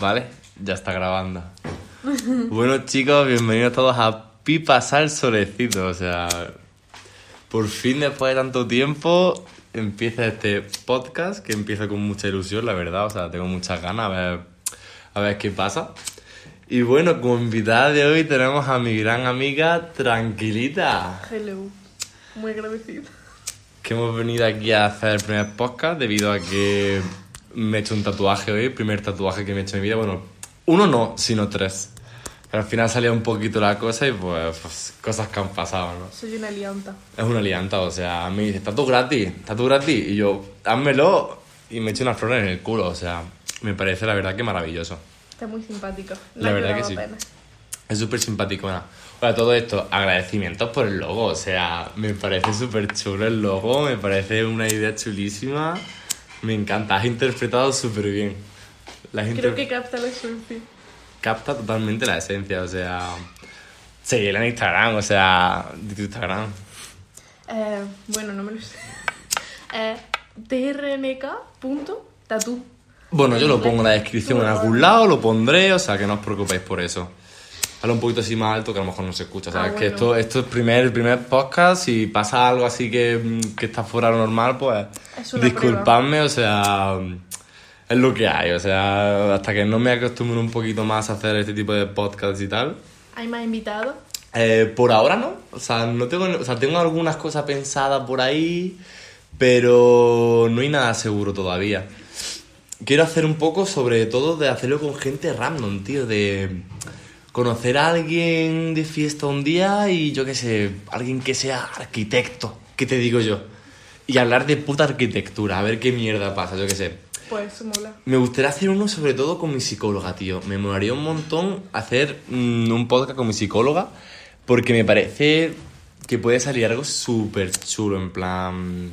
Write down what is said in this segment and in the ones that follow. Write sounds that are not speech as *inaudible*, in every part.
¿Vale? Ya está grabando. *laughs* bueno, chicos, bienvenidos todos a Pipa Sal Solecito. O sea, por fin, después de tanto tiempo, empieza este podcast que empieza con mucha ilusión, la verdad. O sea, tengo muchas ganas a ver, a ver qué pasa. Y bueno, como invitada de hoy tenemos a mi gran amiga Tranquilita. Hello. Muy agradecido. Que hemos venido aquí a hacer el primer podcast debido a que me he hecho un tatuaje hoy, primer tatuaje que me he hecho en mi vida. Bueno, uno no, sino tres. Pero al final salía un poquito la cosa y pues, pues, cosas que han pasado, ¿no? Soy una lianta. Es una lianta, o sea, me dice, tatu gratis, tatu gratis. Y yo, házmelo y me echo una flor en el culo, o sea, me parece la verdad que maravilloso. Está muy simpático. La verdad que sí. Es súper simpático. Bueno, todo esto, agradecimientos por el logo. O sea, me parece súper chulo el logo, me parece una idea chulísima. Me encanta, has interpretado súper bien. La has Creo que capta la esencia. capta totalmente la esencia, o sea. Seguirla en Instagram, o sea, de tu Instagram. Eh, bueno, no me lo sé. Eh, trnk.tatu. Bueno, yo lo pongo en la descripción en algún lado, lo pondré, o sea, que no os preocupéis por eso. Habla un poquito así más alto que a lo mejor no se escucha, ¿sabes? Ah, Que esto, esto es primer, el primer podcast, si pasa algo así que, que está fuera de lo normal, pues disculpadme, o sea, es lo que hay, o sea, hasta que no me acostumbre un poquito más a hacer este tipo de podcasts y tal. ¿Hay más invitados? Eh, por ahora no, o sea, no tengo, o sea, tengo algunas cosas pensadas por ahí, pero no hay nada seguro todavía. Quiero hacer un poco sobre todo de hacerlo con gente random, tío, de conocer a alguien de fiesta un día y yo qué sé, alguien que sea arquitecto, ¿qué te digo yo? Y hablar de puta arquitectura, a ver qué mierda pasa, yo qué sé. Pues mola. Me gustaría hacer uno sobre todo con mi psicóloga, tío. Me molaría un montón hacer mm, un podcast con mi psicóloga porque me parece que puede salir algo súper chulo, en plan...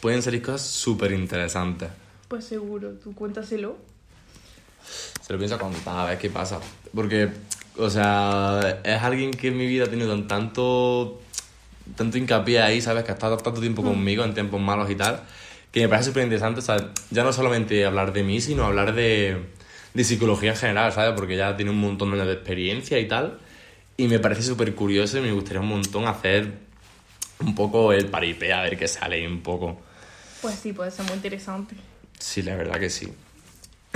Pueden salir cosas súper interesantes. Pues seguro, tú cuéntaselo. Se lo pienso contar, a ver qué pasa. Porque, o sea, es alguien que en mi vida ha tenido tan- tanto, tanto hincapié ahí, ¿sabes? Que ha estado tanto tiempo conmigo en tiempos malos y tal, que me parece súper interesante, o sea, ya no solamente hablar de mí, sino hablar de, de psicología en general, ¿sabes? Porque ya tiene un montón de experiencia y tal. Y me parece súper curioso y me gustaría un montón hacer un poco el paripé, a ver qué sale un poco. Pues sí, puede ser muy interesante. Sí, la verdad que sí.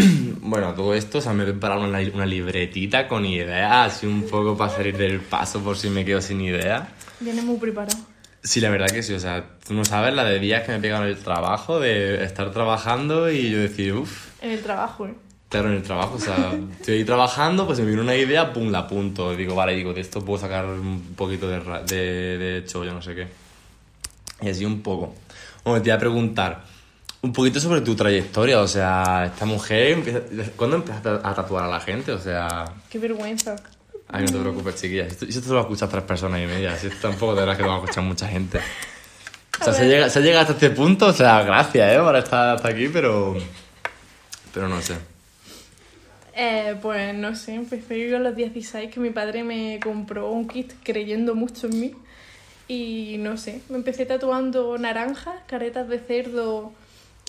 *clears throat* bueno, todo esto, o sea, me he preparado una, una libretita con ideas, así un poco para salir del paso por si me quedo sin ideas. Viene muy preparado. Sí, la verdad que sí, o sea, tú no sabes la de días que me pegan el trabajo, de estar trabajando y yo decir, uff, En el trabajo, ¿eh? claro, en el trabajo, o sea, estoy ahí trabajando, pues me viene una idea, pum, la apunto. Digo, vale, digo, de esto puedo sacar un poquito de, de, de chollo, no sé qué. Y así un poco. Bueno, te iba a preguntar un poquito sobre tu trayectoria, o sea, esta mujer, empieza- ¿cuándo empezaste a tatuar a la gente? O sea, Qué vergüenza. ay, no te preocupes, chiquillas, esto, esto te lo escuchas tres personas y media, si esto tampoco te verás que lo va a escuchar mucha gente. O sea, se llega, se llega hasta este punto, o sea, gracias, ¿eh? Por estar hasta aquí, pero... Pero no sé. Eh, pues no sé, empecé yo a los 16 que mi padre me compró un kit creyendo mucho en mí. Y no sé, me empecé tatuando naranjas, caretas de cerdo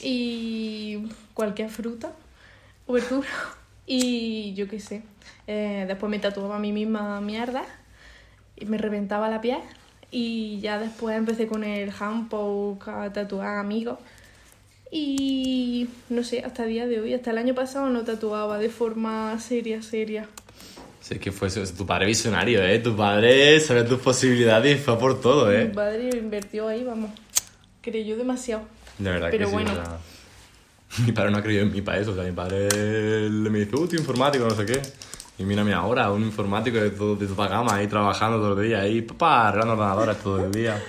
y cualquier fruta o verdura. Y yo qué sé. Eh, después me tatuaba a mí misma mierda y me reventaba la piel. Y ya después empecé con el handpoke a tatuar amigos. Y no sé, hasta el día de hoy, hasta el año pasado no tatuaba de forma seria, seria. Sí, que fue eso, tu padre visionario, ¿eh? Tu padre sabe tus posibilidades y fue por todo, Mi ¿eh? padre invirtió ahí, vamos. Creyó demasiado. De verdad Pero que sí, bueno. o sea, *laughs* Mi padre no ha creído en mí para eso, o sea, mi padre le me dice, uh, tú informático, no sé qué. Y mírame ahora, un informático de, todo, de toda gama, ahí trabajando todo el día, ahí, papá, arreglando ordenadores todo el día.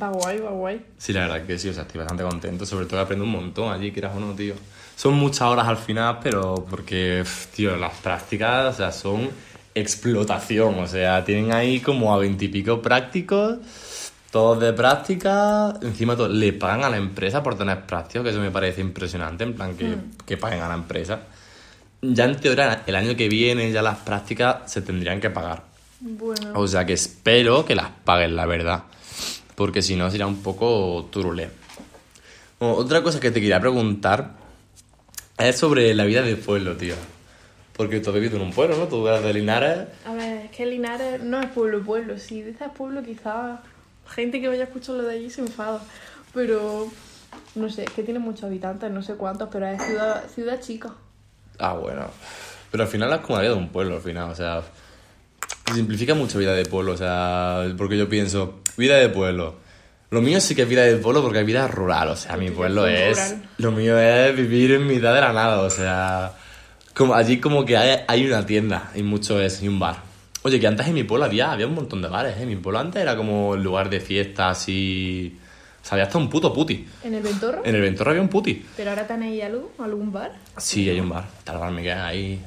Va guay, va guay. Sí, la verdad que sí, o sea, estoy bastante contento, sobre todo que aprendo un montón allí, quieras o no, tío. Son muchas horas al final, pero porque, tío, las prácticas, o sea, son explotación, o sea, tienen ahí como a veintipico prácticos, todos de práctica, encima todo, le pagan a la empresa por tener prácticos, que eso me parece impresionante, en plan que, que paguen a la empresa. Ya en teoría, el año que viene ya las prácticas se tendrían que pagar. Bueno, O sea que espero que las paguen, la verdad. Porque si no, sería un poco turulé. Bueno, otra cosa que te quería preguntar es sobre la vida de pueblo, tío. Porque tú has vivido en un pueblo, ¿no? Tú eres de Linares. A ver, es que Linares no es pueblo, pueblo. Si dices pueblo, quizás gente que vaya a escuchar lo de allí se enfada. Pero, no sé, es que tiene muchos habitantes, no sé cuántos, pero es ciudad, ciudad chica. Ah, bueno. Pero al final es como la vida de un pueblo, al final, o sea... Simplifica mucho vida de pueblo, o sea... Porque yo pienso, vida de pueblo. Lo mío sí que es vida de pueblo porque es vida rural, o sea, mi pueblo es es... rural. Lo mío es vivir en mitad de la nada, o sea... Como, allí como que hay, hay una tienda y mucho es, y un bar. Oye, que antes en mi pueblo había, había un montón de bares, ¿eh? Mi pueblo antes era como el lugar de fiestas y... O sea, había hasta un puto puti. ¿En el Ventorro? En el Ventorro había un puti. ¿Pero ahora tenéis algo? ¿Algún bar? Sí, hay un bar. Está el bar Miguel ahí.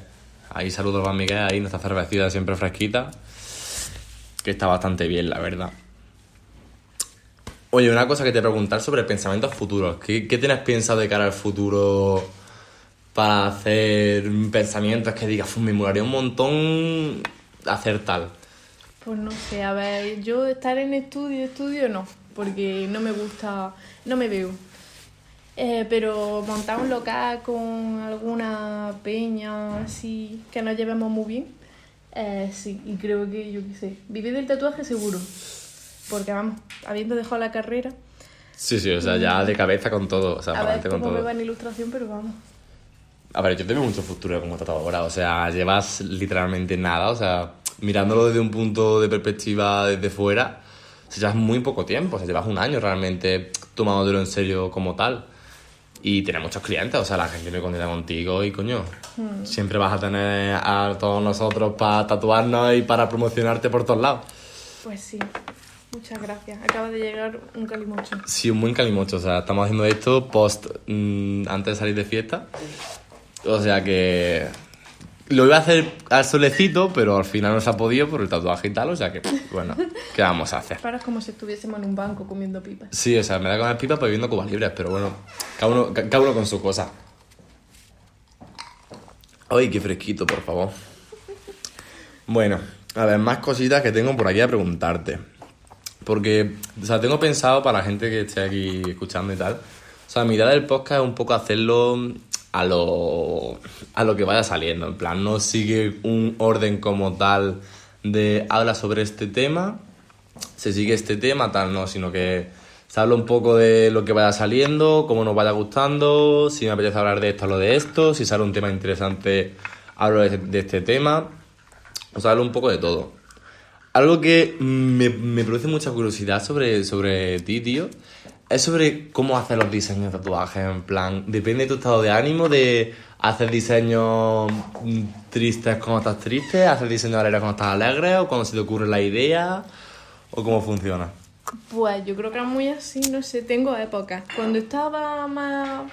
Ahí saludo al bar Miguel, ahí nuestra cervecita siempre fresquita. Que está bastante bien, la verdad. Oye, una cosa que te preguntar sobre pensamientos futuros. ¿Qué, qué tienes pensado de cara al futuro para hacer pensamientos que digas, "Fu, me molaría un montón hacer tal? Pues no sé, a ver, yo estar en estudio, estudio no, porque no me gusta, no me veo. Eh, pero montar un local con alguna peña así que nos llevemos muy bien, eh, sí, y creo que yo qué sé, vivir del tatuaje seguro, porque vamos, habiendo dejado la carrera, Sí, sí, o sea, ya de cabeza con todo. O sea, a ver con cómo me todo. va en ilustración, pero vamos. A ver, yo tengo mucho futuro como tatuadora, o sea, llevas literalmente nada, o sea, mirándolo desde un punto de perspectiva desde fuera, o sea, llevas muy poco tiempo, o sea, llevas un año realmente tomándolo en serio como tal. Y tienes muchos clientes, o sea, la gente me contenta contigo y coño, siempre vas a tener a todos nosotros para tatuarnos y para promocionarte por todos lados. Pues sí, muchas gracias. Acaba de llegar un calimocho. Sí, un buen calimocho. O sea, estamos haciendo esto post mm, antes de salir de fiesta. O sea que lo iba a hacer al solecito, pero al final no se ha podido por el tatuaje y tal. O sea que, bueno, ¿qué vamos a hacer? Para es como si estuviésemos en un banco comiendo pipas. Sí, o sea, me da con el pipa pues viviendo cubas libres, pero bueno, cada uno, ca- cada uno con su cosa. Ay, qué fresquito, por favor. Bueno, a ver, más cositas que tengo por aquí a preguntarte. Porque, o sea, tengo pensado para la gente que esté aquí escuchando y tal. O sea, mi idea del podcast es un poco hacerlo a lo, a lo que vaya saliendo. En plan, no sigue un orden como tal de habla sobre este tema, se sigue este tema, tal, no, sino que se habla un poco de lo que vaya saliendo, cómo nos vaya gustando, si me apetece hablar de esto, hablo de esto, si sale un tema interesante, hablo de, este tema. O sea, hablo un poco de todo. Algo que me, me produce mucha curiosidad sobre, sobre ti, tío, es sobre cómo hacer los diseños de tatuajes. En plan, depende de tu estado de ánimo, de hacer diseños mm, tristes cuando estás triste, hacer diseños alegres cuando estás alegre, o cuando se te ocurre la idea, o cómo funciona. Pues yo creo que era muy así, no sé, tengo épocas. Cuando estaba más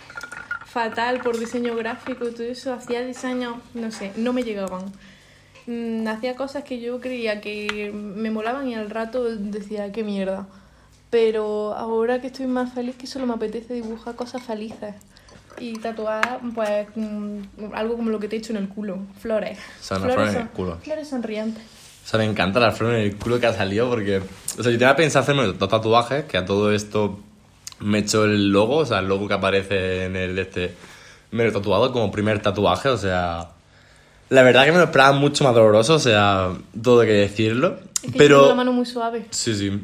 fatal por diseño gráfico y todo eso, hacía diseños, no sé, no me llegaban. Mm, hacía cosas que yo creía que me molaban y al rato decía, qué mierda. Pero ahora que estoy más feliz, que solo me apetece dibujar cosas felices. Y tatuar, pues, mm, algo como lo que te he hecho en el culo, flores. Sea, unas flores en el son- culo. Flores sonrientes. O sea, me encanta la flor en el culo que ha salido porque... O sea, yo tenía pensado hacerme dos tatuajes, que a todo esto me he hecho el logo, o sea, el logo que aparece en el este... Me lo he tatuado como primer tatuaje, o sea... La verdad que me lo esperaba mucho más doloroso, o sea, todo que decirlo. Es que pero... tengo la mano muy suave. Sí, sí.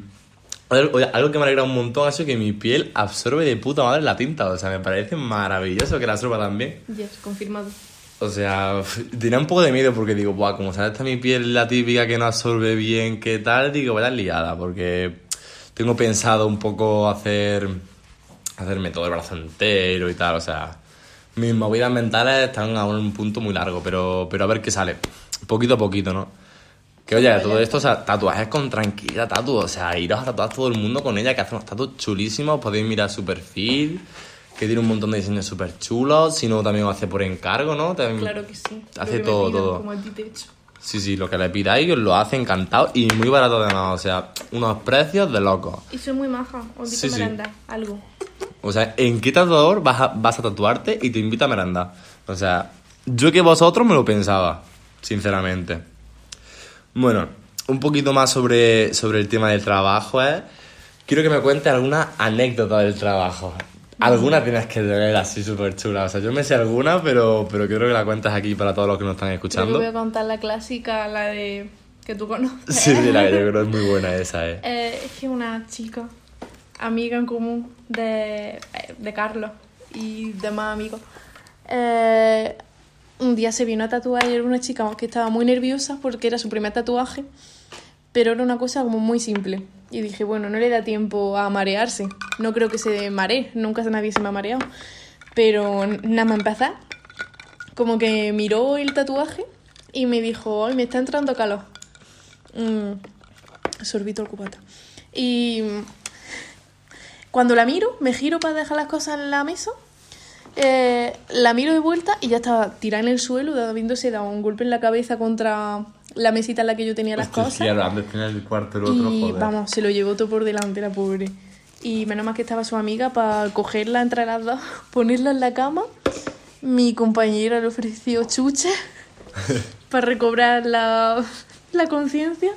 Algo que me alegra un montón ha sido que mi piel absorbe de puta madre la tinta. O sea, me parece maravilloso que la absorba también. Yes, confirmado. O sea, tenía un poco de miedo porque digo, Buah, como sabes, esta mi piel la típica que no absorbe bien, ¿qué tal? Digo, vaya liada, porque tengo pensado un poco hacer hacerme todo el brazo entero y tal, o sea, mis movidas mentales están a un punto muy largo, pero, pero a ver qué sale, poquito a poquito, ¿no? Que oye, todo esto, o sea, tatuajes con tranquilidad, tatu, o sea, iros a tatuar todo el mundo con ella, que hace unos tatuos chulísimos, podéis mirar su perfil, que tiene un montón de diseños súper chulos, si no también lo hace por encargo, ¿no? También- Claro que sí. Hace que todo, pidan, todo. Como a ti te he hecho. Sí, sí, lo que le pidáis os lo hace encantado y muy barato además, o sea, unos precios de locos. Y soy muy maja. Os invito Sí, a sí. algo. O sea, ¿en qué tatuador vas a, vas a tatuarte y te invita a merendar? O sea, yo que vosotros me lo pensaba, sinceramente. Bueno, un poquito más sobre, sobre el tema del trabajo, ¿eh? Quiero que me cuentes alguna anécdota del trabajo. Alguna tienes que tener así súper chula. O sea, yo me sé alguna, pero, pero quiero que la cuentes aquí para todos los que nos están Yo escuchando. voy a contar la clásica, la de que tú conoces. Sí, sí, la que yo creo es muy buena esa, eh. Eh, es que una chica, amiga en común de, eh, de Carlos y demás amigos, eh, un día se vino a tatuar y era una chica que estaba muy nerviosa porque era su primer tatuaje, pero era una cosa como muy simple. Y dije, bueno, no le da tiempo a marearse. No creo que se maree, nunca nadie se me ha mareado. Pero nada más empezar, como que miró el tatuaje y me dijo, ay, me está entrando calor. Mm, sorbito el cubata. Y cuando la miro, me giro para dejar las cosas en la mesa, eh, la miro de vuelta y ya estaba tirada en el suelo, habiéndose dado un golpe en la cabeza contra la mesita en la que yo tenía las Hostia, cosas. claro, antes tenía el cuarto el otro, Y joder. vamos, se lo llevó todo por delante la pobre. Y menos mal que estaba su amiga para cogerla entre las dos, *laughs* ponerla en la cama. Mi compañera le ofreció chuche *laughs* para recobrar la, la conciencia.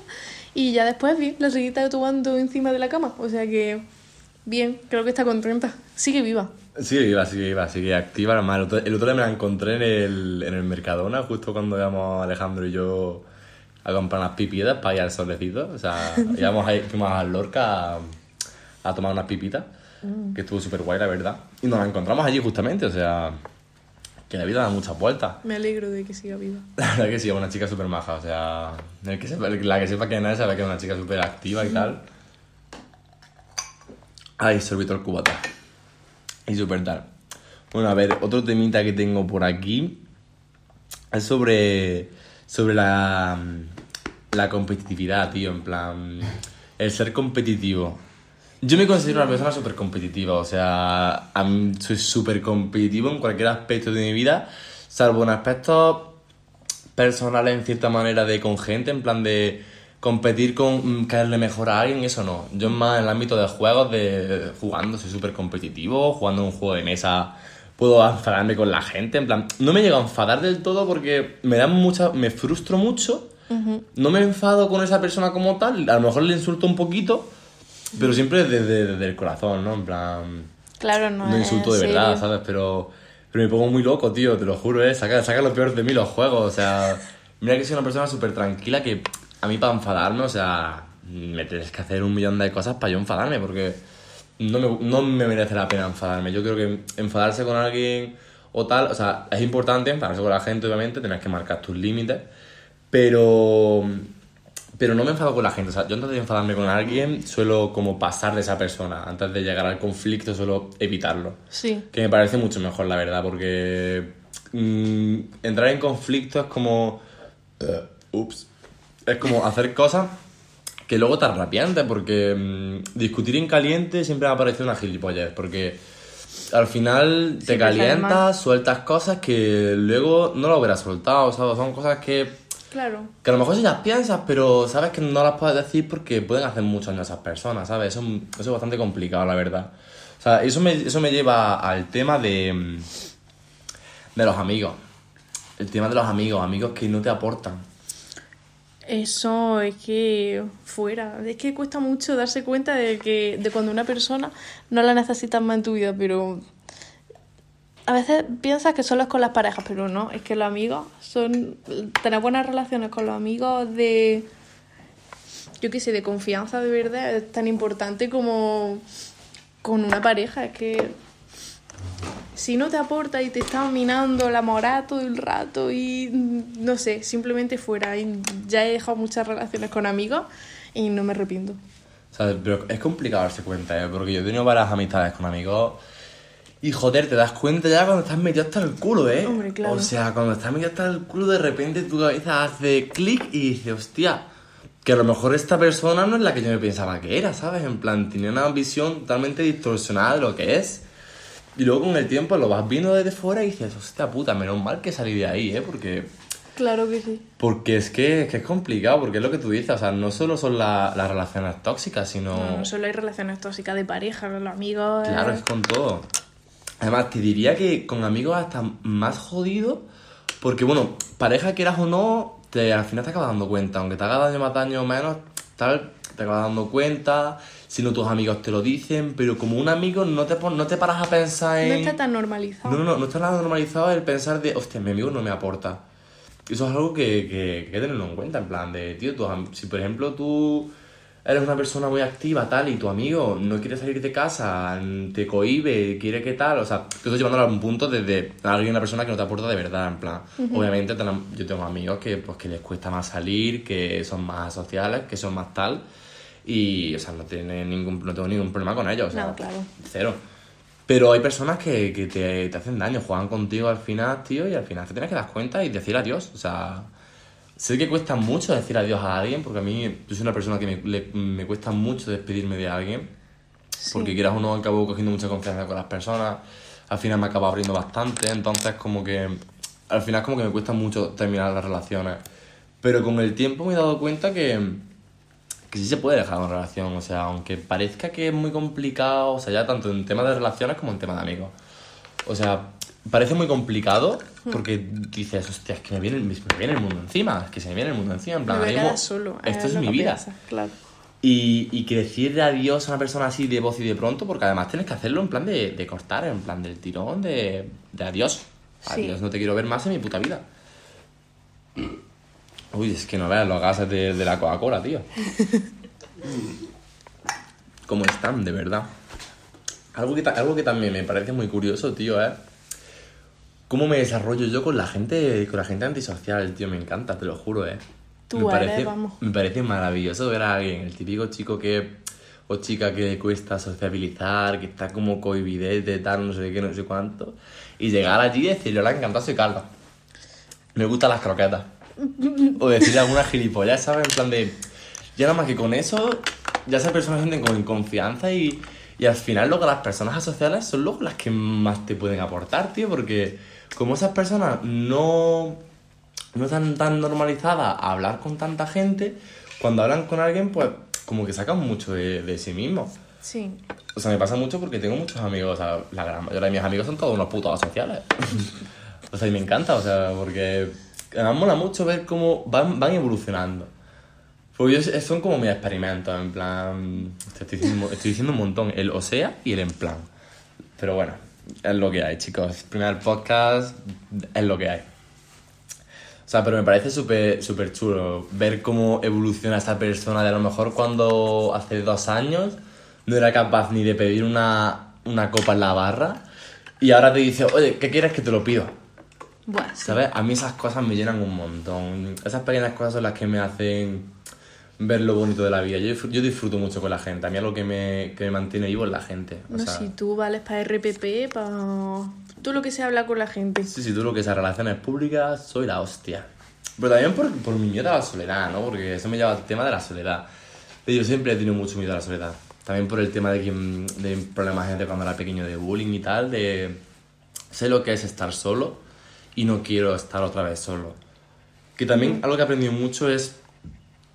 Y ya después, bien, la seguí tatuando encima de la cama. O sea que, bien, creo que está contenta. Sigue viva. Sigue viva, sigue viva, sigue activa. Además, el otro, el otro día me la encontré en el, en el Mercadona, justo cuando íbamos Alejandro y yo a comprar unas pipitas para ir al solecito. O sea, *laughs* íbamos ahí, fuimos a Lorca a, a tomar unas pipitas, que estuvo súper guay, la verdad. Y nos la encontramos allí justamente, o sea, que la vida da muchas vueltas. Me alegro de que siga viva. *laughs* La verdad que sí, es una chica súper maja, o sea, el que sepa- la que sepa quién es, sabe que es una chica súper activa y tal. Ay, sorbito el cubata. Y súper tal. Bueno, a ver, otro temita que tengo por aquí es sobre, sobre la, la competitividad, tío, en plan, el ser competitivo. Yo me considero una persona súper competitiva, o sea, soy súper competitivo en cualquier aspecto de mi vida, salvo en aspectos personales en cierta manera de con gente, en plan de competir con mm, caerle mejor a alguien, eso no. Yo más en el ámbito de juegos, de jugando, soy súper competitivo, jugando un juego de mesa puedo enfadarme con la gente, en plan, no me llego a enfadar del todo porque me da mucha, me frustro mucho, no me enfado con esa persona como tal, a lo mejor le insulto un poquito, pero siempre desde, desde el corazón, ¿no? En plan, Claro, no, no es insulto de serio. verdad, ¿sabes? Pero, pero me pongo muy loco, tío, te lo juro, ¿eh? Saca, saca lo peor de mí los juegos, o sea... Mira que soy una persona súper tranquila que a mí para enfadarme, o sea, me tienes que hacer un millón de cosas para yo enfadarme, porque no me, no me merece la pena enfadarme. Yo creo que enfadarse con alguien o tal, o sea, es importante enfadarse con la gente, obviamente, tienes que marcar tus límites, pero... Pero no me enfado con la gente, o sea, yo antes de enfadarme con alguien suelo como pasar de esa persona, antes de llegar al conflicto suelo evitarlo. Sí. Que me parece mucho mejor, la verdad, porque mm, entrar en conflicto es como. eh, ups. Es como hacer cosas que luego te arrepientes, porque mm, discutir en caliente siempre me ha parecido una gilipollez, porque al final te Siempre calientas, sueltas cosas que luego no lo hubieras soltado, ¿sabes? Son cosas que Claro. que a lo mejor sí las piensas, pero sabes que no las puedes decir porque pueden hacer mucho daño a esas personas, ¿sabes? Eso, eso es bastante complicado, la verdad. O sea, eso me, eso me lleva al tema de, mm, de los amigos. El tema de los amigos, amigos que no te aportan. Eso es que fuera. Es que cuesta mucho darse cuenta de que de cuando una persona no la necesitas más en tu vida, pero a veces piensas que solo es con las parejas, pero no, es que los amigos son tener buenas relaciones con los amigos de yo qué sé, de confianza de verdad es tan importante como con una pareja, es que si no te aporta y te está minando la moral todo el rato y mm, no sé, simplemente fuera. Y ya he dejado muchas relaciones con amigos y no me arrepiento. Pero es complicado darse cuenta, ¿eh? Porque yo he tenido varias amistades con amigos y joder, te das cuenta ya cuando estás metido hasta el culo, ¿eh? Hombre, claro. O sea, cuando estás metido hasta el culo, de repente tu cabeza hace clic y dices, hostia, que a lo mejor esta persona no es la que yo me pensaba que era, ¿sabes? En plan, tenía una visión totalmente distorsionada de lo que es. Y luego con el tiempo lo vas viendo desde fuera y dices, hostia puta, menos mal que salí de ahí, ¿eh? Porque, Claro que sí. porque es, que, es que es complicado, porque es lo que tú dices, o sea, no solo son la- las relaciones tóxicas, sino... No, no solo hay relaciones tóxicas de pareja, con los amigos. Claro, eh, es con todo. Además, te diría que con amigos hasta más jodido, porque bueno, pareja quieras o no, te, al final te acabas dando cuenta, aunque te haga daño más daño o menos, tal, te acabas dando cuenta, si no tus amigos te lo dicen, pero como un amigo no te, no te paras a pensar en... No está tan normalizado. No, no, no, está nada normalizado el pensar de, hostia, mi amigo no me aporta. Eso es algo que, que, que hay que tenerlo en cuenta, en plan de, tío, tus si por ejemplo tú eres una persona muy activa, tal, y tu amigo no quiere salir de casa, te cohibe, quiere que tal, o sea, te estás llevándolo a un punto desde alguien, una persona que no te aporta de verdad, en plan, obviamente yo tengo amigos que, pues, que les cuesta más salir, que son más sociales, que son más tal, y, o sea, no, tiene ningún, no tengo ningún problema con ellos, o sea, No, claro. cero. Pero hay personas que, que te, te hacen daño, juegan contigo al final, tío, y al final te tienes que dar cuenta y decir adiós. O sea, sé que cuesta mucho decir adiós a alguien, porque a mí, yo soy una persona que me, le- me cuesta mucho despedirme de alguien, porque quieras o no, acabo cogiendo mucha confianza con las personas, al final me acabo abriendo bastante, entonces como que, al final como que me cuesta mucho terminar las relaciones. Pero con el tiempo me he dado cuenta que, que sí se puede dejar una relación, o sea, aunque parezca que es muy complicado, o sea, ya tanto en tema de relaciones como en tema de amigos. O sea, parece muy complicado porque dices, hostia, es que me viene, me viene el mundo encima, es que se me viene el mundo encima, en Me plan, a ahora mismo, solo. esto es lo mi vida. piensas, Claro. Y, y que decirle adiós a una persona así de voz y de pronto, porque además tienes que hacerlo en plan de, de cortar, en plan del tirón, de, de adiós. Sí. Adiós, no te quiero ver más en mi puta vida. Uy, es que no veas los gases de, de la Coca-Cola, tío. *laughs* ¿Cómo están, de verdad? Algo que, algo que también me parece muy curioso, tío, es cómo me desarrollo yo con la gente, con la gente antisocial, tío, me encanta, te lo juro, eh. Tú me eres, parece, vamos. me parece maravilloso ver a alguien, el típico chico que o chica que le cuesta sociabilizar, que está como cohibidete, tal, no sé qué, no sé cuánto, y llegar allí y decirle, hola, encantado, soy Carla. Me gustan las croquetas. O decirle alguna gilipollas, ¿sabes? En plan de. Ya nada más que con eso, ya esas personas sienten como en confianza y, y al final luego las personas asociadas son luego las que más te pueden aportar, tío, porque como esas personas no, no están tan normalizadas a hablar con tanta gente, cuando hablan con alguien, pues como que sacan mucho de, de sí mismos. Sí. O sea, me pasa mucho porque tengo muchos amigos, o sea, la gran mayoría de mis amigos son todos unos putos asociales. *laughs* o sea, y me encanta, o sea, porque además mola mucho ver cómo van, van evolucionando. Porque yo- son como mis experimentos, en plan... Estoy diciendo, estoy diciendo un montón, el o sea y el en plan. Pero bueno, es lo que hay, chicos. Primer podcast es lo que hay. O sea, pero me parece súper súper chulo ver cómo evoluciona esta persona de a lo mejor cuando hace dos años no era capaz ni de pedir una, una copa en la barra y ahora te dice, oye, ¿qué quieres que te lo pido? Bueno. ¿Sabes? A mí esas cosas me llenan un montón. Esas pequeñas cosas son las que me hacen ver lo bonito de la vida. Yo, disfr- yo disfruto mucho con la gente. A mí algo que me, que me mantiene vivo es la gente. O No, sea, si tú vales para RPP, para... Tú lo que se habla con la gente. Sí, sí, tú lo que esas relaciones públicas, soy la hostia. Pero también por, por mi miedo a la soledad, ¿no? Porque eso me lleva al tema de la soledad. Y Yo siempre he tenido mucho miedo a la soledad. También por el tema de, que, de problemas de cuando era pequeño, de bullying y tal, de... Sé lo que es estar solo y no quiero estar otra vez solo. Que también algo que he aprendido mucho es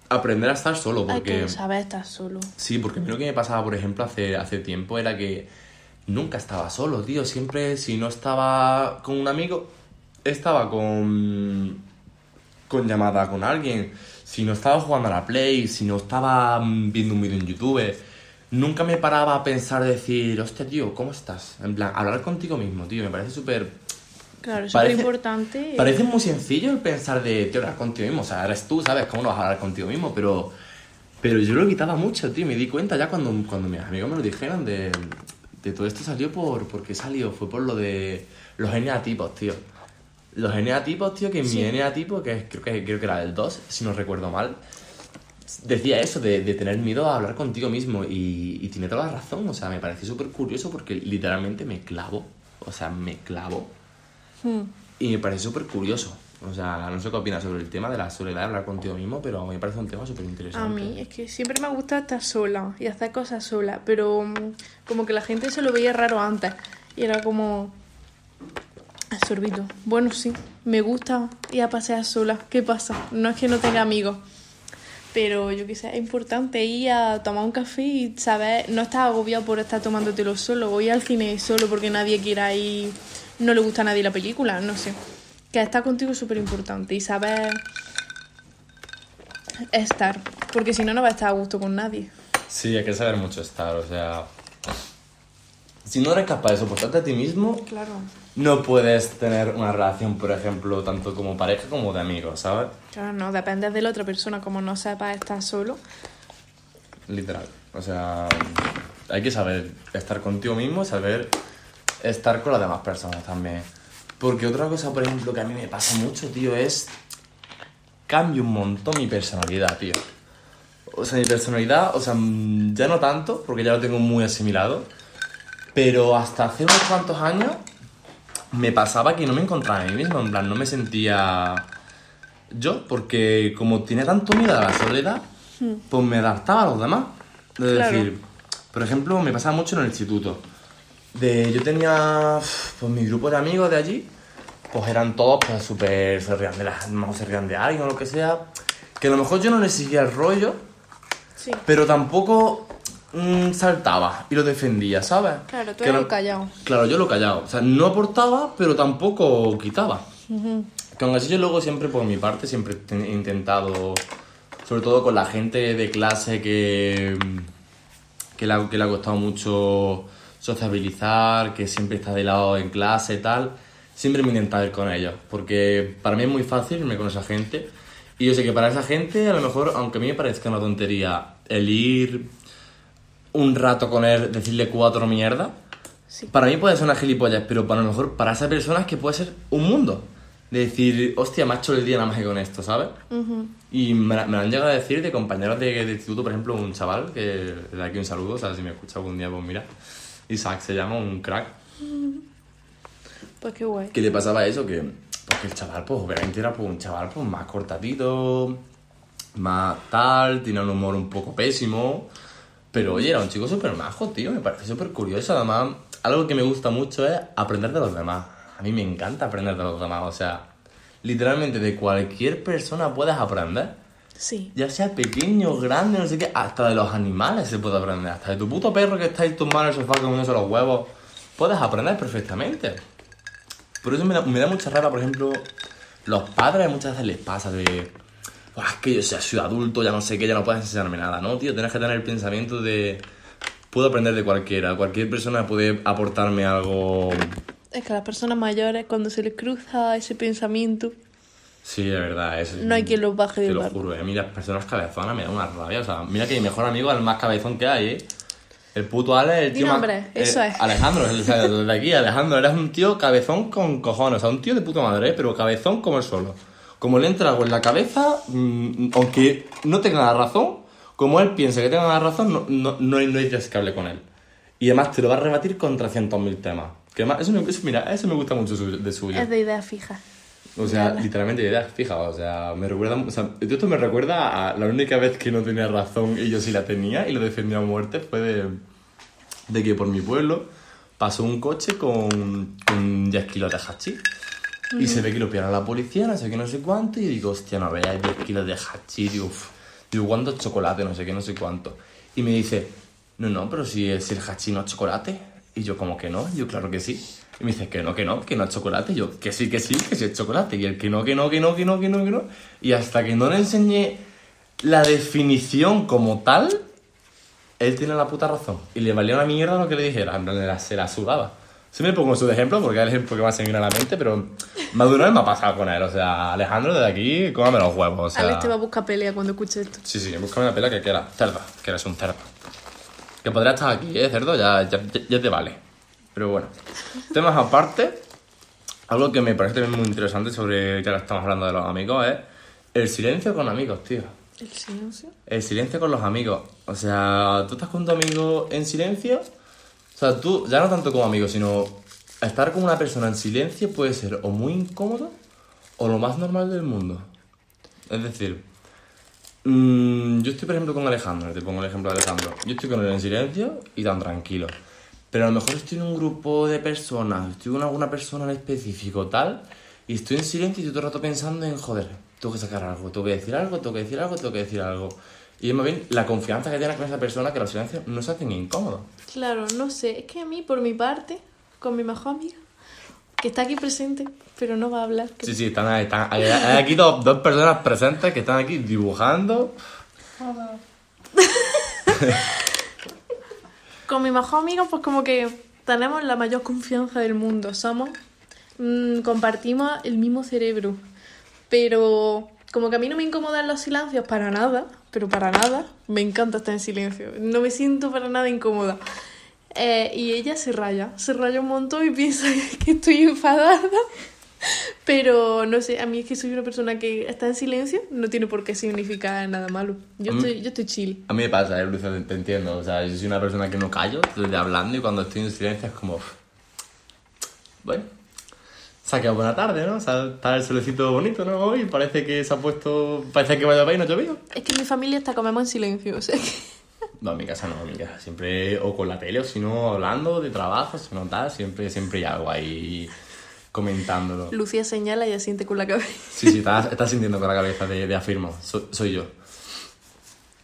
aprender a estar solo, Hay porque... que saber estar solo. Sí, porque a mí lo que me pasaba, por ejemplo, hace, hace tiempo era que nunca estaba solo, tío. Siempre, si no estaba con un amigo, estaba con, con llamada con alguien. Si no estaba jugando a la Play, si no estaba mm, viendo un vídeo en YouTube, nunca me paraba a pensar, decir, hostia, tío, ¿cómo estás? En plan, hablar contigo mismo, tío, me parece súper Claro, es Parece- importante. Parece muy sencillo el pensar de, tío, hablar contigo mismo. O sea, eres tú, ¿sabes? ¿Cómo no vas a hablar contigo mismo? Pero, pero yo lo quitaba mucho, tío. Me di cuenta ya cuando, cuando mis amigos me lo dijeron de, de todo esto salió por... ¿Por qué salió? Fue por lo de los eneatipos, tío. Los eneatipos, tío, que Sí. mi eneatipo, que es- creo que, creo que era el 2, si no recuerdo mal, decía eso, de, de tener miedo a hablar contigo mismo. Y, y tiene toda la razón. O sea, me parece súper curioso porque literalmente me clavo. O sea, me clavo. Hmm. Y me parece súper curioso. O sea, no sé qué opinas sobre el tema de la soledad, hablar contigo mismo, pero me parece un tema súper interesante. A mí es que siempre me ha gustado estar sola y hacer cosas sola, pero mm, como que la gente se lo veía raro antes y era como "Ah, sorbito. Bueno, sí, me gusta ir a pasear sola. ¿Qué pasa? No es que no tenga amigos, pero yo qué sé, es importante ir a tomar un café y saber, no estar agobiado por estar tomándotelo solo o ir al cine solo porque nadie quiera ir, no le gusta a nadie la película, no sé. Que estar contigo es súper importante y saber estar. Porque si no, no va a estar a gusto con nadie. Sí, hay que saber mucho estar, o sea... Si no eres capaz de soportarte a ti mismo, Claro. no puedes tener una relación, por ejemplo, tanto como pareja como de amigos, ¿sabes? Claro, no, depende de la otra persona. Como no sepas estar solo. Literal. O sea, hay que saber estar contigo mismo, saber estar con las demás personas también. Porque otra cosa, por ejemplo, que a mí me pasa mucho, tío, es... Cambio un montón mi personalidad, tío. O sea, mi personalidad, o sea, ya no tanto, porque ya lo tengo muy asimilado. Pero hasta hace unos cuantos años me pasaba que no me encontraba en mí mismo, en plan, no me sentía yo, porque como tenía tanto miedo a la soledad, pues me adaptaba a los demás. Es Hmm. Claro. decir, por ejemplo, me pasaba mucho en el instituto. De, yo tenía pues mi grupo de amigos de allí, pues eran todos pues súper, se rían de las no se rían de alguien o lo que sea. Que a lo mejor yo no les seguía el rollo, Sí. pero tampoco mm, saltaba y lo defendía, ¿sabes? Claro, tú Que no- un callado. Claro, yo lo callado. O sea, no aportaba, pero tampoco quitaba. Que aún así yo luego siempre, por mi parte, siempre he intentado, sobre todo con la gente de clase que, que, le, ha, que le ha costado mucho sociabilizar, que siempre está de lado en clase y tal, siempre me he intentado ir con ellos. Porque para mí es muy fácil irme con esa gente. Y yo sé que para esa gente, a lo mejor, aunque a mí me parezca una tontería, el ir un rato con él, decirle cuatro mierdas, Sí. para mí puede ser una gilipollas, pero para lo mejor para esa persona es que puede ser un mundo. De decir, hostia, me ha hecho el día nada más que con esto, ¿sabes? Ujú. Y me, me lo han llegado a decir de compañeros de, de instituto, por ejemplo, un chaval, que le da aquí un saludo, o sea, si me escucha algún día, pues mira. Isaac se llama, un crack. Pues qué guay. Que le pasaba eso, que, pues, que el chaval, pues obviamente era pues, un chaval pues, más cortadito, más tal, tiene un humor un poco pésimo. Pero oye, era un chico súper majo, tío, me parece súper curioso. Además, algo que me gusta mucho es aprender de los demás. A mí me encanta aprender de los demás, o sea, literalmente de cualquier persona puedes aprender. Sí. Ya sea pequeño, grande, no sé qué, hasta de los animales se puede aprender. Hasta de tu puto perro que está ahí tumbado en el sofá comiéndose los huevos, puedes aprender perfectamente. Por eso me da, me da mucha rabia, por ejemplo, los padres muchas veces les pasa de. "Buah, es que yo ya soy adulto, ya no sé qué, ya no puedes enseñarme nada, ¿no, tío? Tienes que tener el pensamiento de. Puedo aprender de cualquiera, cualquier persona puede aportarme algo. Es que a las personas mayores, cuando se les cruza ese pensamiento, Sí, de verdad, es. no hay quien los baje Te lo barco. juro, eh. a mí las personas cabezonas me dan una rabia. O sea, mira que mi mejor amigo es el más cabezón que hay, ¿eh? El puto Ale, el Di tío más- nombre, eso eh, es. Alejandro, el, *laughs* el de aquí, Alejandro, eres un tío cabezón con cojones. O sea, un tío de puta madre, ¿eh? pero cabezón como el solo. Como le entra algo en la cabeza, mm, aunque no tenga la razón, como él piensa que tenga la razón, no, no, no hay, no hay hable con él. Y además te lo va a rebatir con 300.000 temas. Que además, eso, me- eso, mira, eso me gusta mucho su- de suyo. Es de ideas fijas. O sea, Nada. literalmente ideas fijas, o sea, me recuerda, o sea, esto me recuerda a la única vez que no tenía razón y yo sí la tenía y lo defendía a muerte fue de, de que por mi pueblo pasó un coche con, con 10 kilos de hachís y se ve que lo pillaron la policía, no sé qué, no sé cuánto, y digo, hostia, no veas 10 kilos de hachís, digo, uff, digo, ¿cuánto es chocolate? No sé qué, no sé cuánto. Y me dice, no, no, pero si, si el hachís no es chocolate. Y yo, como que no? Yo, claro que sí. Y me dice, que no, que no, que no es chocolate. Y yo, que sí, que sí, que sí es chocolate. Y el que no, que no, que no, que no, que no, que no. Y hasta que no le enseñé la definición como tal, él tiene la puta razón. Y le valía una mierda lo que le dijera. En plan, la- se la sudaba. Siempre pongo de ejemplo porque es el ejemplo que más se me viene a la mente, pero vez me ha pasado con él. O sea, Alejandro, desde aquí, cómame los huevos. O sea, Alex te va a buscar pelea cuando escuche esto. Sí, sí, búscame una pela que quiera. Cerdo, que eres un cerdo. Que podría estar aquí, ¿eh, cerdo? Ya, ya- ya te vale. Pero bueno. Temas aparte, algo que me parece también muy interesante sobre, ya que estamos hablando de los amigos, es el silencio con amigos, tío. El silencio. El silencio con los amigos. O sea, tú estás con tu amigo en silencio. O sea, tú, ya no tanto como amigo, sino estar con una persona en silencio puede ser o muy incómodo o lo más normal del mundo. Es decir, mm, yo estoy, por ejemplo, con Alejandro, te pongo el ejemplo de Alejandro. Yo estoy con él en silencio y tan tranquilo. Pero a lo mejor estoy en un grupo de personas, estoy con alguna persona en específico, tal, y estoy en silencio y estoy todo el rato pensando en, joder, tengo que sacar algo, tengo que decir algo, tengo que decir algo, tengo que decir algo. Y es más bien la confianza que tienes con esa persona que los silencios no se hacen incómodos. Claro, no sé. Es que a mí, por mi parte, con mi mejor amiga, que está aquí presente, pero no va a hablar. Sí, sí, están, ahí, están hay, hay aquí dos, dos personas presentes que están aquí dibujando. *laughs* Con mi mejor amigo, pues como que tenemos la mayor confianza del mundo. Somos. mm, compartimos el mismo cerebro. Pero como que a mí no me incomodan los silencios para nada, pero para nada, me encanta estar en silencio. No me siento para nada incómoda. Eh, y ella se raya, se raya un montón y *laughs* piensa que estoy enfadada. Pero no sé, a mí es que soy una persona que está en silencio, no tiene por qué significar nada malo. Yo mí- estoy, yo estoy chill. A mí me pasa, eh, Luisa, te, entiendo. O sea, yo soy una persona que no callo, estoy hablando y cuando estoy en silencio es como... Bueno, se ha quedado buena tarde, ¿no? O sea, está el solecito bonito, ¿no? Hoy parece que se ha puesto... Parece que vaya a y no llovido. Es que en mi familia hasta comemos en silencio, o sea que... *laughs* No, en mi casa no, en mi casa siempre o con la tele o si no hablando de trabajo, si no tal, siempre, siempre hay algo ahí comentándolo. Lucía señala y asiente con la cabeza. Sí, sí, estás, estás sintiendo con la cabeza de, de afirmo, So- soy yo.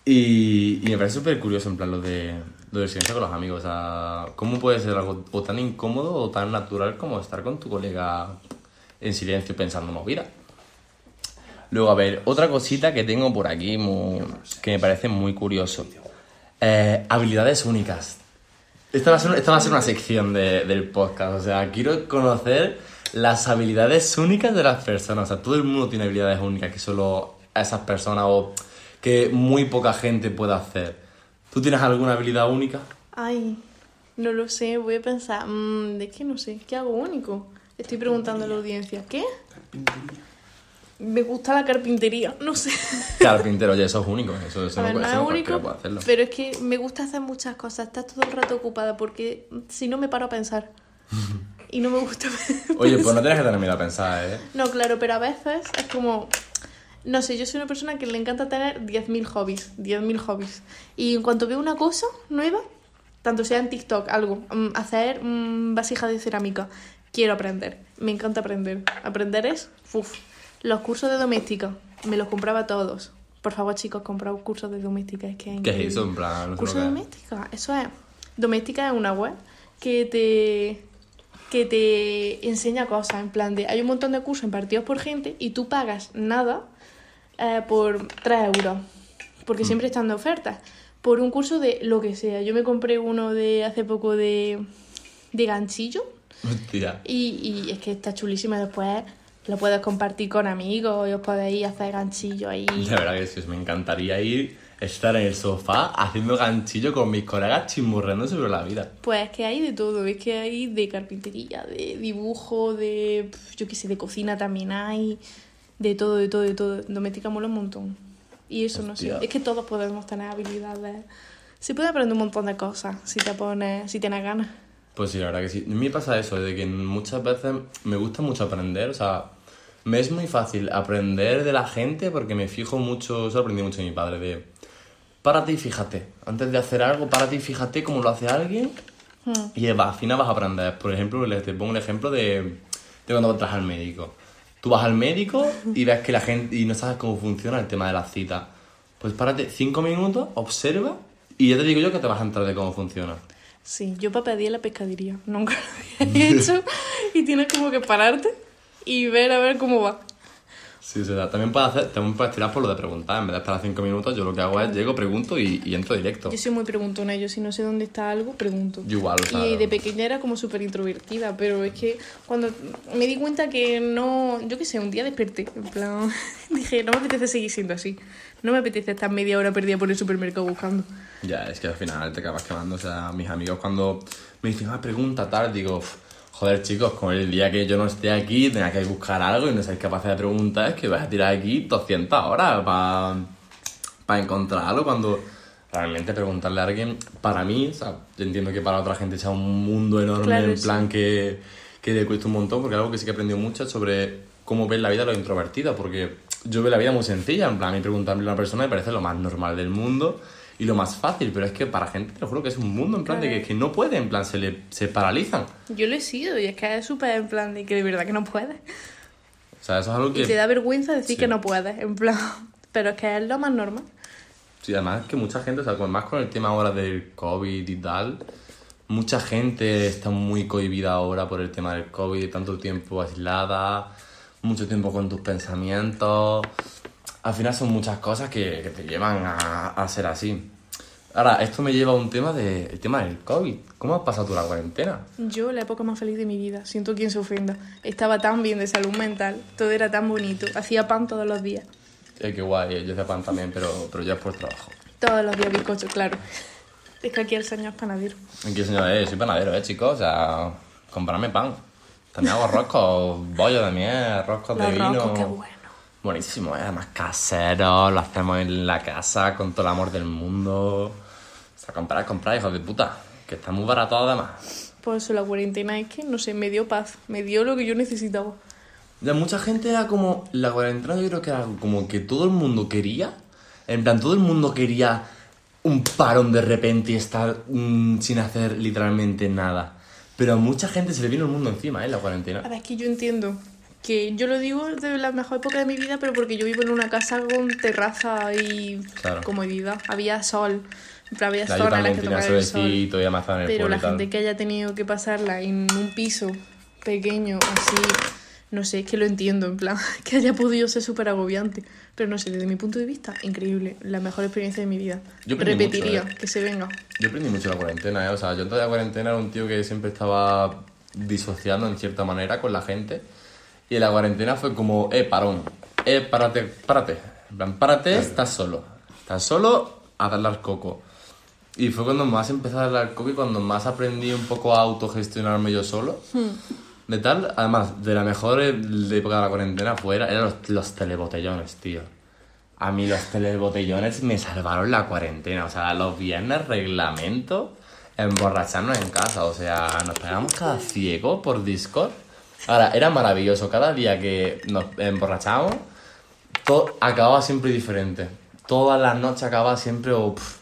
Y, y me parece súper curioso en plan lo de, lo del silencio con los amigos. O sea, ¿cómo puede ser algo o tan incómodo o tan natural como estar con tu colega en silencio pensando movida? Luego, a ver, otra cosita que tengo por aquí muy- que me parece muy curioso. Eh, habilidades únicas. Esta va a ser, esta va a ser una sección de- del podcast. O sea, quiero conocer las habilidades únicas de las personas. O sea, todo el mundo tiene habilidades únicas que solo esas personas o que muy poca gente puede hacer. ¿Tú tienes alguna habilidad única? Ay, no lo sé, voy a pensar. mm, ¿De qué no sé? ¿Qué hago único? Estoy preguntando a la audiencia. ¿Qué? Me gusta la carpintería, no sé. Carpintero, oye, eso es único. Eso, eso A ver, no, no es único, puede hacerlo. pero es que me gusta hacer muchas cosas. Estar todo el rato ocupada porque si no me paro a pensar. *laughs* Y no me gusta. *laughs* Oye, pues no tienes que tener miedo a pensar, ¿eh? No, claro, pero a veces es como... No sé, yo soy una persona que le encanta tener 10.000 hobbies, 10.000 hobbies. Y en cuanto veo una cosa nueva, tanto sea en TikTok, algo, mm, hacer mm, vasijas de cerámica, quiero aprender. Me encanta aprender. Aprender es, uff, los cursos de doméstica, me los compraba todos. Por favor, chicos, comprad cursos de doméstica, es que ¿Qué es eso? En plan, no sé Curso de doméstica, eso es. Doméstica es una web que te que te enseña cosas, en plan de, hay un montón de cursos impartidos por gente y tú pagas nada eh, por 3 euros, porque siempre están de ofertas, por un curso de lo que sea. Yo me compré uno de hace poco de, de ganchillo Hostia. y, y es que está chulísimo. Después lo puedes compartir con amigos y os podéis hacer ganchillo ahí. De verdad que sí, me encantaría ir, estar en el sofá haciendo ganchillo con mis colegas chismorreando sobre la vida. Pues que hay de todo, es que hay de carpintería, de dibujo, de, yo qué sé, de cocina también hay, de todo, de todo, de todo. Doméstica mola un montón. Y eso no sé, es que todos podemos tener habilidades. Se puede aprender un montón de cosas si te pones, si tienes ganas. Pues sí, la verdad que sí. A mí me pasa eso, de que muchas veces me gusta mucho aprender, o sea, me es muy fácil aprender de la gente porque me fijo mucho, eso aprendí mucho de mi padre, de párate y fíjate, antes de hacer algo, párate y fíjate cómo lo hace alguien y va, al final vas a aprender. Por ejemplo, te pongo un ejemplo de, de cuando entras al médico. Tú vas al médico y ves que la gente, y no sabes cómo funciona el tema de la cita. Pues párate cinco minutos, observa y ya te digo yo que te vas a entrar de cómo funciona. Sí, yo para pedir en la pescadería, nunca lo había *laughs* hecho y tienes como que pararte y ver a ver cómo va. Sí, o sea, también puedes, hacer, también puedes tirar por lo de preguntar. En vez de esperar cinco minutos, yo lo que hago es llego, pregunto y, y entro directo. Yo soy muy preguntona, yo si no sé dónde está algo, pregunto. Yo igual, o sea, Y de pequeña era como súper introvertida, pero es que cuando me di cuenta que no, yo qué sé, un día desperté, en plan, *laughs* dije, no me apetece seguir siendo así, no me apetece estar media hora perdida por el supermercado buscando. Ya, es que al final te acabas quemando. O sea, mis amigos cuando me dicen, ah, pregunta tal, digo, "Uf, joder, chicos, con el día que yo no esté aquí, tenga que buscar algo y no seáis capaces de preguntar, es que vais a tirar aquí 200 horas para encontrar algo cuando realmente preguntarle a alguien, para mí, o sea, yo entiendo que para otra gente sea un mundo enorme, Claro, en sí. plan que, que le cuesta un montón, porque algo que sí que he aprendido mucho es sobre cómo ver la vida los introvertidos, porque yo veo la vida muy sencilla, en plan, a mí preguntarle a una persona me parece lo más normal del mundo y lo más fácil, pero es que para gente, te lo juro que es un mundo, en plan, de que, que no puede, en plan, se, le, se paralizan. Yo lo he sido y es que es súper en plan de que de verdad que no puedes. O sea, eso es algo Y te que... da vergüenza decir Sí. que no puedes, en plan, *laughs* pero es que es lo más normal. Sí, además que mucha gente, o sea, con- más con el tema ahora del COVID y tal, mucha gente está muy cohibida ahora por el tema del COVID, tanto tiempo aislada, mucho tiempo con tus pensamientos. Al final son muchas cosas que, que te llevan a, a ser así. Ahora, esto me lleva a un tema de, el tema del COVID. ¿Cómo has pasado tú la cuarentena? Yo, la época más feliz de mi vida, siento quien se ofenda. Estaba tan bien de salud mental, todo era tan bonito, hacía pan todos los días. Eh, qué guay, yo hacía pan también, pero, pero ya es por trabajo. Todos los días bizcocho, claro. Es que aquí el señor es panadero. Aquí, señor, eh, soy panadero, eh, chicos. O sea, comprarme pan. También hago roscos, *laughs* bollos de miel, roscos de Los vino. roscos, qué bueno. Buenísimo, ¿eh? además casero, lo hacemos en la casa con todo el amor del mundo. O sea, comprar, comprar, hijos de puta. Que está muy barato además. Por eso la cuarentena es que, no sé, me dio paz, me dio lo que yo necesitaba. Ya mucha gente era como. La cuarentena yo creo que era como que todo el mundo quería. En plan, todo el mundo quería un parón de repente y estar mm, sin hacer literalmente nada. Pero a mucha gente se le vino el mundo encima, ¿eh? La cuarentena. Ahora es que yo entiendo que yo lo digo de la mejor época de mi vida, pero porque yo vivo en una casa con terraza y Claro. comodidad. Había sol, en plan, había Claro, zonas en las que tomar el sol. y en Pero la gente que haya tenido que pasarla en un piso pequeño, así, no sé, es que lo entiendo, en plan, *laughs* que haya podido ser súper agobiante. Pero no sé, desde mi punto de vista, increíble, la mejor experiencia de mi vida. Yo mucho, Repetiría, eh. que se venga. Yo aprendí mucho la cuarentena, ¿eh? O sea, yo antes de la cuarentena era un tío que siempre estaba disociando en cierta manera con la gente. Y la cuarentena fue como, eh, parón. Eh, párate, párate. En plan, párate, estás solo. Estás solo a darle al coco. Y fue cuando más empecé a darle al coco y cuando más aprendí un poco a autogestionarme yo solo. De tal, además, de la mejor e- de época de la cuarentena fuera eran los, los telebotellones, tío. A mí los telebotellones me salvaron la cuarentena. O sea, los viernes reglamento emborracharnos en casa. O sea, nos pegamos cada ciego por Discord. Ahora, era maravilloso. Cada día que nos emborrachábamos, todo acababa siempre diferente. Todas las noches acababa siempre o, pf,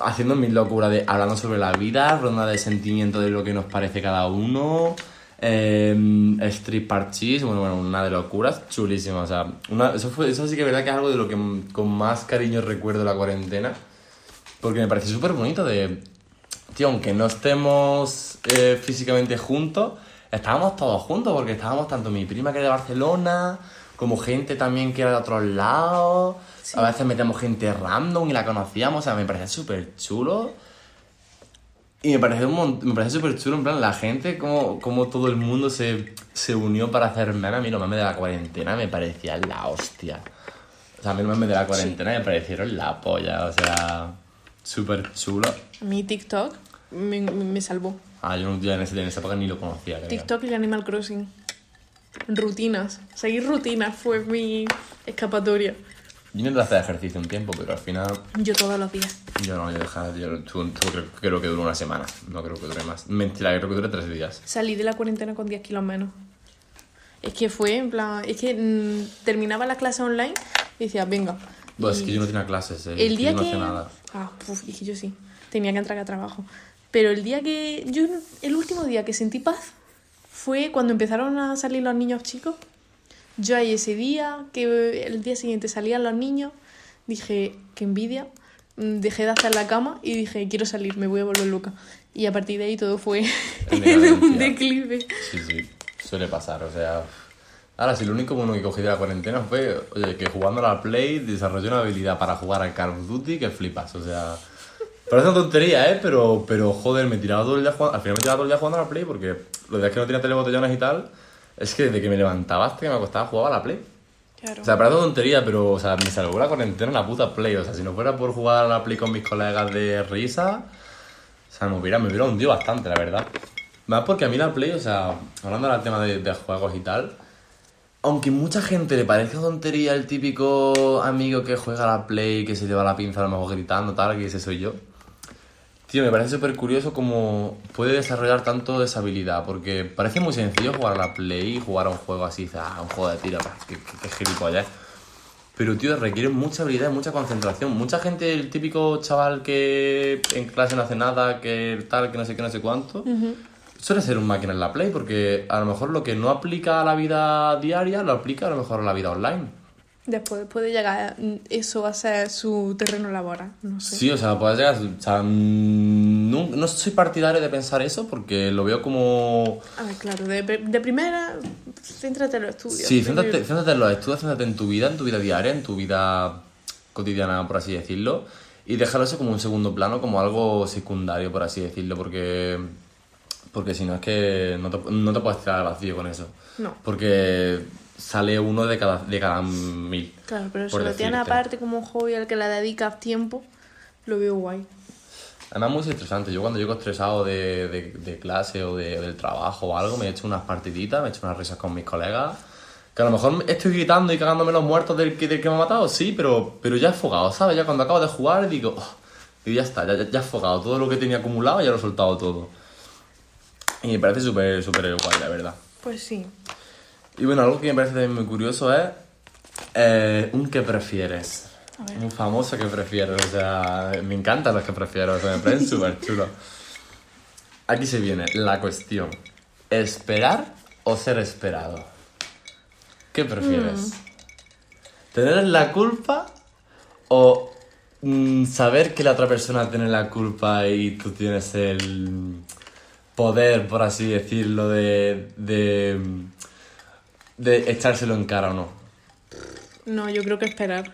haciendo mis locuras de hablando sobre la vida, ronda de sentimiento de lo que nos parece cada uno. Eh, street parchís, bueno, bueno, una de locuras, chulísima. O sea, eso, fue, eso sí que es verdad que es algo de lo que con más cariño recuerdo la cuarentena. Porque me pareció súper bonito de, tío, aunque no estemos eh, físicamente juntos, estábamos todos juntos porque estábamos tanto mi prima que era de Barcelona, como gente también que era de otros lados. A veces metemos gente random y la conocíamos, o sea, me parecía súper chulo. Y me parece, un me parece súper chulo, en plan, la gente, como, como todo el mundo se, se unió para hacer memes. A mí los memes de la cuarentena me parecían la hostia. O sea, a mí los memes de la cuarentena me parecieron la polla, o sea, súper chulo. Mí TikTok me- me salvó. Ah, yo en, ese, en esa época ni lo conocía, creo. TikTok y Animal Crossing. Rutinas. Seguir rutinas fue mi escapatoria. Yo intenté hacer ejercicio un tiempo, pero al final Yo todos los días. yo no, yo dejé, yo tu- tu- creo, creo que duró una semana, no creo que dure más. Mentira, creo que dure tres días. Salí de la cuarentena con 10 kilos menos. Es que fue, en plan, es que mm, terminaba la clase online y decía, venga. Pues Y es que yo no tenía clases, eh, el yo día no que... hacía nada. Ah, uf, es que yo sí. Tenía que entrar a trabajo. Pero el día que... Yo, el último día que sentí paz fue cuando empezaron a salir los niños chicos. Yo ahí ese día, que el día siguiente salían los niños, dije, qué envidia. Mm, Dejé de hacer la cama y dije, quiero salir, me voy a volver loca. Y a partir de ahí todo fue *laughs* un declive. Sí, sí, suele pasar, o sea... Ahora, sí, lo único bueno que cogí de la cuarentena fue, oye, que jugando a la Play desarrollé una habilidad para jugar al Call of Duty que flipas, o sea... Parece una tontería, ¿eh? Pero, pero joder, me tiraba todo el día jugando... Al final me tiraba todo el día jugando a la Play porque los días que no tenía telebotellones y tal, es que desde que me levantaba hasta que me acostaba jugaba a la Play. Claro. O sea, parece una tontería, pero o sea, me salvó la cuarentena en la puta Play. O sea, si no fuera por jugar a la Play con mis colegas de risa, o sea, me hubiera, me hubiera hundido bastante, la verdad. Más porque a mí la Play, o sea, hablando del tema de, de juegos y tal, aunque mucha gente le parezca tontería el típico amigo que juega a la Play, que se lleva la pinza a lo mejor gritando, tal, que ese soy yo. Tío, me parece súper curioso cómo puede desarrollar tanto esa habilidad, porque parece muy sencillo jugar a la Play y jugar a un juego así, ah, un juego de tiro, bah, qué, qué, gilipollas. Pero, tío, requiere mucha habilidad y mucha concentración. Mucha gente, el típico chaval que en clase no hace nada, que tal, que no sé qué, no sé cuánto, suele ser un máquina en la Play, porque a lo mejor lo que no aplica a la vida diaria, lo aplica a lo mejor a la vida online. Después puede llegar mm, eso a ser su terreno laboral, no sé. Sí, o sea, puedes llegar. O sea, mm, no, no soy partidario de pensar eso porque lo veo como... A ver, claro, de, de primera, céntrate en los estudios. Sí, céntrate, céntrate en los estudios, céntrate en tu vida, en tu vida diaria, en tu vida cotidiana, por así decirlo, y déjalo eso como un segundo plano, como algo secundario, por así decirlo, porque, porque si no es que no te, no te puedes tirar al vacío con eso. No. Porque sale uno de cada, de cada mil. Claro, pero si lo decirte. aparte como un hobby al que le dedicas tiempo, lo veo guay. Además, muy estresante. Yo cuando llego estresado de, de, de clase o de, del trabajo o algo, me echo unas partiditas, me echo unas risas con mis colegas. Que a lo mejor estoy gritando y cagándome los muertos del que, del que me ha matado, sí, pero, pero ya he fogado, ¿sabes? Ya cuando acabo de jugar digo, oh, y ya está, ya, ya, ya he fogado. Todo lo que tenía acumulado ya lo he soltado todo. Y me parece súper, súper guay, la verdad. Pues sí. Y bueno, algo que me parece también muy curioso es eh, un que prefieres. Un famoso que prefieres. O sea, me encantan los que prefiero. O sea, me parecen *laughs* súper chulos. Aquí se viene la cuestión. ¿Esperar o ser esperado? ¿Qué prefieres? ¿Tener la culpa o mm, saber que la otra persona tiene la culpa y tú tienes el poder, por así decirlo, de, de, de echárselo en cara o no? No, yo creo que esperar.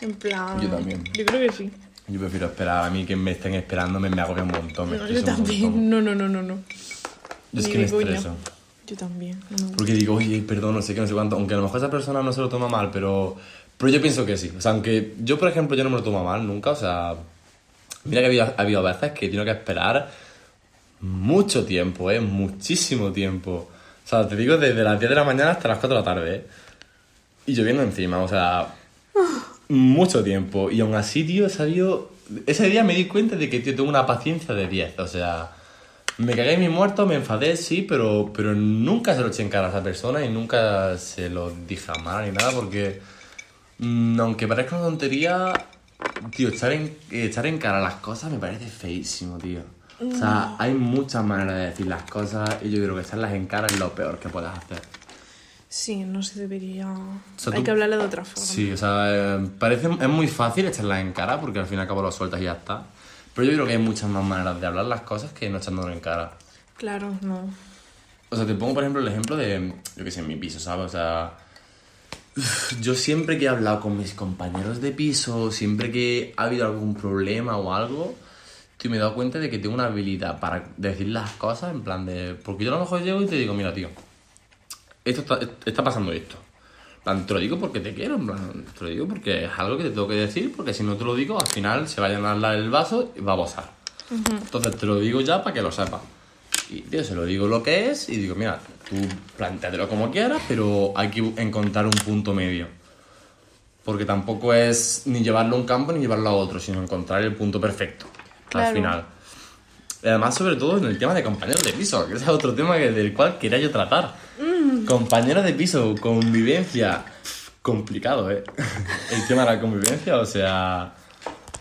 En plan. Yo también. Yo creo que sí. Yo prefiero esperar. A mí que me estén esperando me, me agobia un montón. Me No, yo un montón. también. No, no, no, no, no. Yo es Ni que me estreso. Yo también. no me gusta. Porque digo, oye, perdón, no sé qué, no sé cuánto. Aunque a lo mejor esa persona no se lo toma mal, pero, pero yo pienso que sí. O sea, aunque yo, por ejemplo, yo no me lo tomo mal nunca. O sea, mira que ha habido, ha habido veces que tengo que esperar mucho tiempo, ¿eh? Muchísimo tiempo. O sea, te digo desde las 10 de la mañana hasta las 4 de la tarde, ¿eh? Y lloviendo encima, o sea, mucho tiempo. Y aún así, tío, he sabido... Ese día me di cuenta de que, tío, tengo una paciencia de 10. O sea, me cagué en mi muerto, me enfadé, sí, pero, pero nunca se lo eché en cara a esa persona y nunca se lo dije mal ni nada porque, mm, aunque parezca una tontería, tío, echar echar en cara las cosas me parece feísimo, tío. O sea, hay muchas maneras de decir las cosas y yo creo que echarlas en cara es lo peor que puedes hacer. Sí, no se debería. sea, Hay tú- que hablarle de otra forma. Sí, o sea, eh, parece, es muy fácil echarlas en cara porque al fin y al cabo lo sueltas y ya está. Pero yo creo que hay muchas más maneras de hablar las cosas que no echándolo en cara. Claro, no. O sea, te pongo, por ejemplo, el ejemplo de, yo qué sé, en mi piso, ¿sabes? O sea, yo siempre que he hablado con mis compañeros de piso, siempre que ha habido algún problema o algo, tío, me he dado cuenta de que tengo una habilidad para decir las cosas en plan de... Porque yo a lo mejor llego y te digo, mira, tío, esto está, está pasando esto. En plan, te lo digo porque te quiero, en plan, te lo digo porque es algo que te tengo que decir, porque si no te lo digo, al final se va a llenar el vaso y va a bosar. Entonces te lo digo ya para que lo sepas. Y tío, se lo digo lo que es y digo, mira, tú plantéatelo como quieras, pero hay que encontrar un punto medio. Porque tampoco es ni llevarlo a un campo ni llevarlo a otro, sino encontrar el punto perfecto Claro. al final. Además, sobre todo en el tema de compañeros de piso, que es otro tema que- del cual quería yo tratar. Compañeros de piso, convivencia. Complicado, ¿eh? *laughs* El tema de la convivencia, o sea.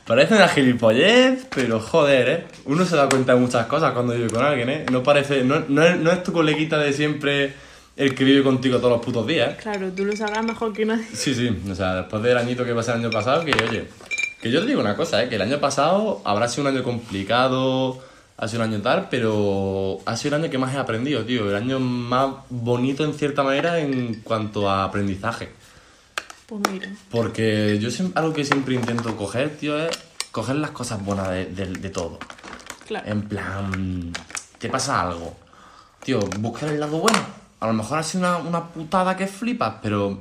Parece una gilipollez, pero joder, ¿eh? Uno se da cuenta de muchas cosas cuando vive con alguien, ¿eh? No parece. No, no es, no es tu coleguita de siempre el que vive contigo todos los putos días, ¿eh? Claro, tú lo sabrás mejor que nadie. Sí, sí, o sea, después del añito que pasé el año pasado, que oye, que yo te digo una cosa, ¿eh? que el año pasado habrá sido un año complicado, ha sido un año tal, pero ha sido el año que más he aprendido, tío, el año más bonito en cierta manera en cuanto a aprendizaje. Pues mira. Porque yo siempre, algo que siempre intento coger, tío, es coger las cosas buenas de, de- de todo. Claro. En plan, te pasa algo. Tío, busca el lado bueno. A lo mejor ha sido una, una putada que flipas, pero,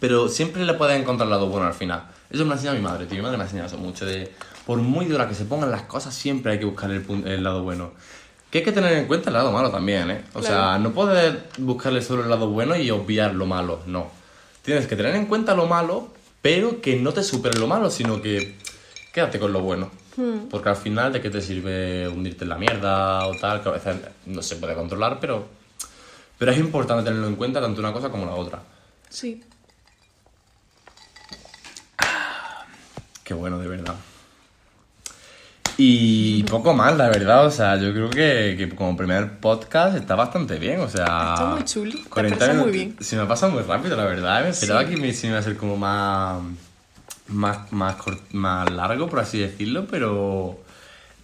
pero siempre le puedes encontrar el lado bueno al final. Eso me lo ha enseñado mi madre, tío. Mi madre me ha enseñado eso mucho. De, por muy dura que se pongan las cosas, siempre hay que buscar el, el lado bueno. Que hay que tener en cuenta el lado malo también, ¿eh? O sea, Claro. no puedes buscarle solo el lado bueno y obviar lo malo, no. Tienes que tener en cuenta lo malo, pero que no te supere lo malo, sino que quédate con lo bueno. Porque al final, ¿de qué te sirve hundirte en la mierda o tal? Que a veces no se puede controlar, pero, pero es importante tenerlo en cuenta tanto una cosa como la otra. Sí. Qué bueno, de verdad. Y poco más, la verdad. O sea, yo creo que, que como primer podcast está bastante bien. O sea, Está muy chuli, te 40 pasa muy bien. Se me pasa muy rápido, la verdad. Me esperaba Sí. que me, se me iba a ser como más, más, más, cor- más largo, por así decirlo, pero,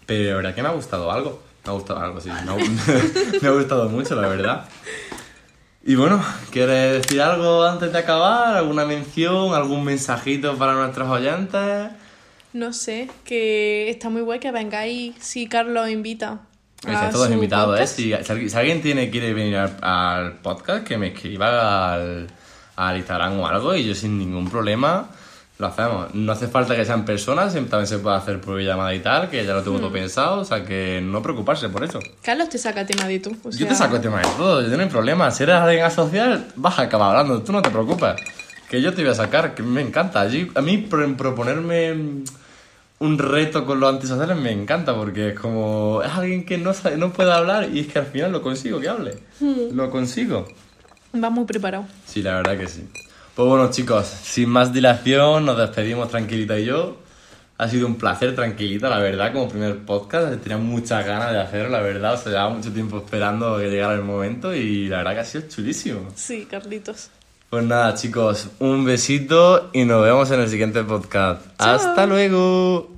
Pero la verdad que me ha gustado algo. Me ha gustado algo, sí. Me ha, *laughs* me ha gustado mucho, la verdad. Y bueno, ¿quieres decir algo antes de acabar? ¿Alguna mención? ¿Algún mensajito para nuestros oyentes? No sé, que está muy guay que vengáis si Carlos invita. Estáis a todos invitados, ¿eh? podcast. Si alguien tiene, quiere venir al, al podcast, que me escriba al, al Instagram o algo y yo sin ningún problema lo hacemos. No hace falta que sean personas, también se puede hacer por llamada y tal, que ya lo tengo Hmm. todo pensado, o sea que no preocuparse por eso. Carlos te saca tema de tú. o Yo te saco tema de todo, yo no hay problema. Si eres alguien asocial, vas a acabar hablando, tú no te preocupes. Que yo te voy a sacar, que me encanta. Allí- a mí pro- proponerme un reto con los antisociales me encanta porque es como. Es alguien que no, sabe- no puede hablar y es que al final lo consigo que hable. Lo consigo. Va muy preparado. Sí, la verdad que sí. Pues bueno, chicos, sin más dilación, nos despedimos Tranquilita y yo. Ha sido un placer, Tranquilita, la verdad, como primer podcast. Tenía muchas ganas de hacerlo, la verdad. O sea, llevaba mucho tiempo esperando que llegara el momento y la verdad que ha sido chulísimo. Sí, Carlitos. Pues nada, chicos, un besito y nos vemos en el siguiente podcast. ¡Hasta luego!